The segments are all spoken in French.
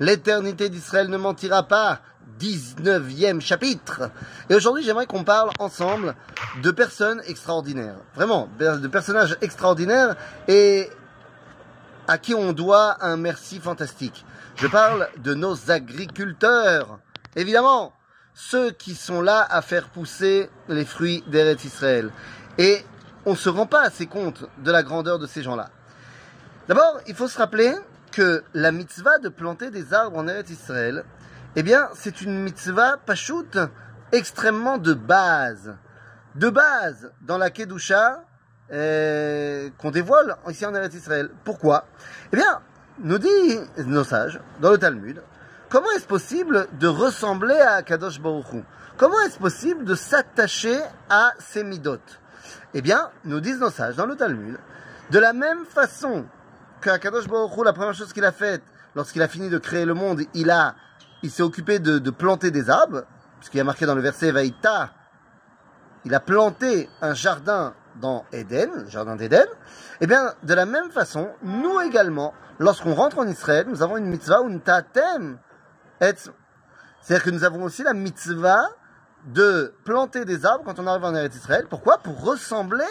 L'éternité d'Israël ne mentira pas. 19e chapitre. Et aujourd'hui, j'aimerais qu'on parle ensemble de personnes extraordinaires. Vraiment, de personnages extraordinaires et à qui on doit un merci fantastique. Je parle de nos agriculteurs. Évidemment, ceux qui sont là à faire pousser les fruits d'Eretz Israël. Et on ne se rend pas assez compte de la grandeur de ces gens-là. D'abord, il faut se rappeler que la mitzvah de planter des arbres en Eretz Israël, eh bien, c'est une mitzvah pachout extrêmement de base. De base dans la Kedusha euh, qu'on dévoile ici en Eretz Israël. Pourquoi? Eh bien, nous dit nos sages, dans le Talmud, comment est-ce possible de ressembler à Kadosh Baruch Comment est-ce possible de s'attacher à ces midot Eh bien, nous disent nos sages dans le Talmud, de la même façon qu'Akadosh Baruch Hu, la première chose qu'il a faite, lorsqu'il a fini de créer le monde, il a, il s'est occupé de, planter des arbres, puisqu'il a marqué dans le verset Vaïta, il a planté un jardin dans Éden, jardin d'Éden. Eh bien, de la même façon, nous également, lorsqu'on rentre en Israël, nous avons une mitzvah, une tatem, c'est-à-dire que nous avons aussi la mitzvah de planter des arbres quand on arrive en Eretz Israël. Pourquoi? Pour ressembler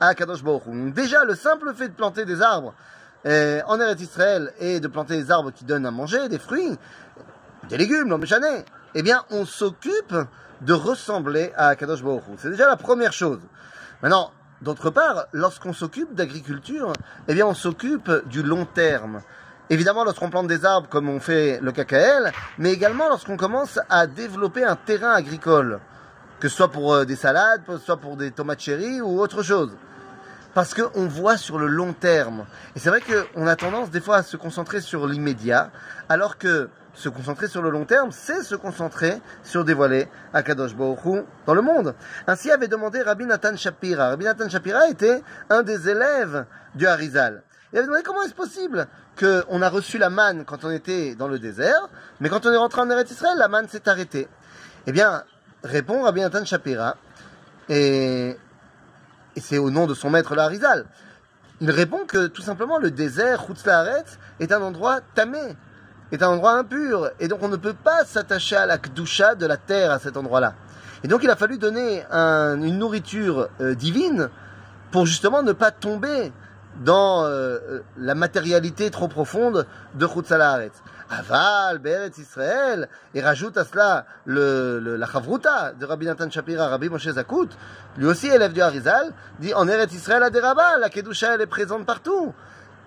à Kadosh Baruch Hu. déjà, le simple fait de planter des arbres euh, en Eretz Israël et de planter des arbres qui donnent à manger, des fruits, des légumes, l'homme eh bien, on s'occupe de ressembler à Kadosh Baruch C'est déjà la première chose. Maintenant, d'autre part, lorsqu'on s'occupe d'agriculture, eh bien, on s'occupe du long terme. Évidemment, lorsqu'on plante des arbres comme on fait le cacaël, mais également lorsqu'on commence à développer un terrain agricole, que ce soit pour euh, des salades, soit pour des tomates cherry ou autre chose parce qu'on voit sur le long terme. Et c'est vrai qu'on a tendance des fois à se concentrer sur l'immédiat, alors que se concentrer sur le long terme, c'est se concentrer sur dévoiler Akadosh Baruch dans le monde. Ainsi avait demandé Rabbi Nathan Shapira. Rabbi Nathan Shapira était un des élèves du Harizal. Il avait demandé comment est-ce possible qu'on a reçu la manne quand on était dans le désert, mais quand on est rentré en Eretz Israël, la manne s'est arrêtée. Eh bien, répond Rabbi Nathan Shapira, et et c'est au nom de son maître l'Arizal. Il répond que tout simplement le désert, Hutzlaharetz, est un endroit tamé, est un endroit impur, et donc on ne peut pas s'attacher à la kdusha de la terre à cet endroit-là. Et donc il a fallu donner une nourriture euh, divine pour justement ne pas tomber dans euh, euh, la matérialité trop profonde de Chutzalaharetz. Aval, Beret Israël, et rajoute à cela le, la chavruta de Rabbi Nathan Shapira, Rabbi Moshe Zakout, lui aussi élève du Harizal, dit en Eretz Israël à Deraba, la Kedusha elle est présente partout.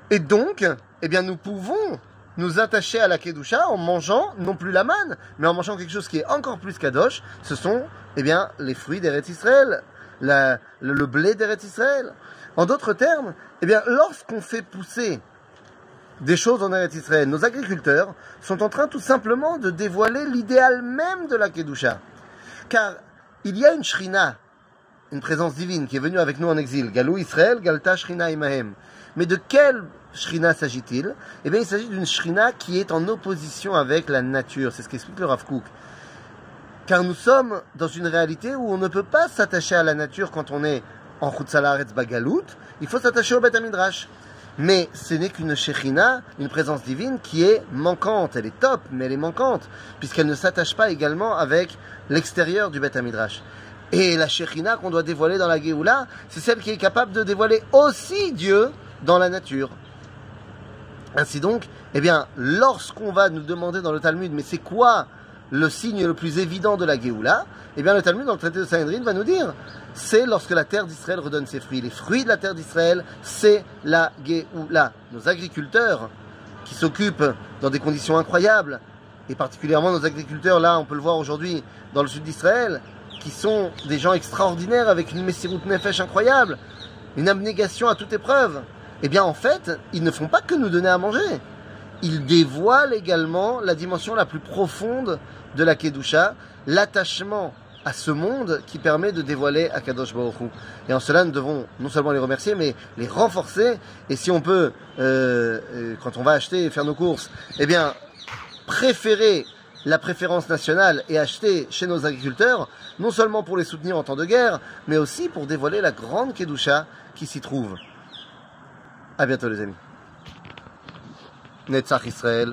Et donc, eh bien nous pouvons nous attacher à la Kedusha en mangeant non plus la manne, mais en mangeant quelque chose qui est encore plus kadosh, ce sont eh bien les fruits d'Eretz Israël, le, le blé d'Eretz Israël. En d'autres termes, eh bien lorsqu'on fait pousser des choses en Eretz Israël. Nos agriculteurs sont en train tout simplement de dévoiler l'idéal même de la Kedusha. Car il y a une Shrina, une présence divine qui est venue avec nous en exil. Galou Israël, Galta Shrina Imahem. Mais de quelle Shrina s'agit-il? Eh bien, il s'agit d'une Shrina qui est en opposition avec la nature. C'est ce qu'explique le Rav Kook. Car nous sommes dans une réalité où on ne peut pas s'attacher à la nature quand on est en Chutzalaretz Bagalout. Il faut s'attacher au Beth mais ce n'est qu'une Shechina, une présence divine qui est manquante. Elle est top, mais elle est manquante, puisqu'elle ne s'attache pas également avec l'extérieur du Beth Midrash. Et la Shechina qu'on doit dévoiler dans la Géoula, c'est celle qui est capable de dévoiler aussi Dieu dans la nature. Ainsi donc, eh bien, lorsqu'on va nous demander dans le Talmud, mais c'est quoi le signe le plus évident de la Géoula Eh bien, le Talmud, dans le traité de Sanhedrin, va nous dire c'est lorsque la terre d'Israël redonne ses fruits. Les fruits de la terre d'Israël, c'est la Géoula. Nos agriculteurs, qui s'occupent dans des conditions incroyables, et particulièrement nos agriculteurs, là, on peut le voir aujourd'hui, dans le sud d'Israël, qui sont des gens extraordinaires avec une Messirut Nefesh incroyable, une abnégation à toute épreuve. Eh bien, en fait, ils ne font pas que nous donner à manger. Ils dévoilent également la dimension la plus profonde de la Kedusha, l'attachement à ce monde qui permet de dévoiler Akadosh Baruch. Et en cela, nous devons non seulement les remercier, mais les renforcer. Et si on peut, euh, euh, quand on va acheter et faire nos courses, eh bien, préférer la préférence nationale et acheter chez nos agriculteurs, non seulement pour les soutenir en temps de guerre, mais aussi pour dévoiler la grande Kedusha qui s'y trouve. À bientôt les amis. Netzach Israël.